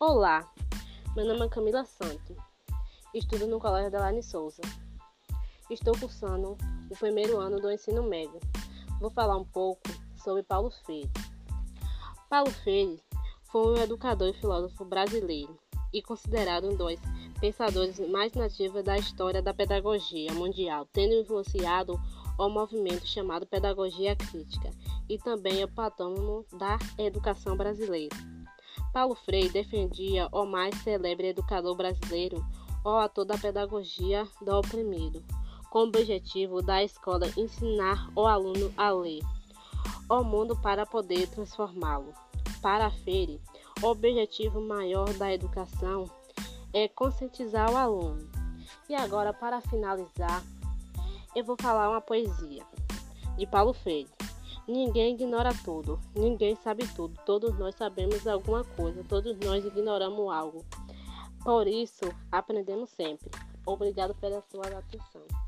Olá, meu nome é Camila Santos, estudo no Colégio Delane Souza. Estou cursando o primeiro ano do ensino médio. Vou falar um pouco sobre Paulo Freire. Paulo Freire foi um educador e filósofo brasileiro e considerado um dos pensadores mais nativos da história da pedagogia mundial, tendo influenciado o movimento chamado Pedagogia Crítica e também o patrono da educação brasileira. Paulo Freire defendia o mais celebre educador brasileiro, o ator da pedagogia do oprimido, com o objetivo da escola ensinar o aluno a ler o mundo para poder transformá-lo. Para Freire, o objetivo maior da educação é conscientizar o aluno. E agora, para finalizar, eu vou falar uma poesia de Paulo Freire. Ninguém ignora tudo, ninguém sabe tudo. Todos nós sabemos alguma coisa, todos nós ignoramos algo. Por isso, aprendemos sempre. Obrigado pela sua atenção.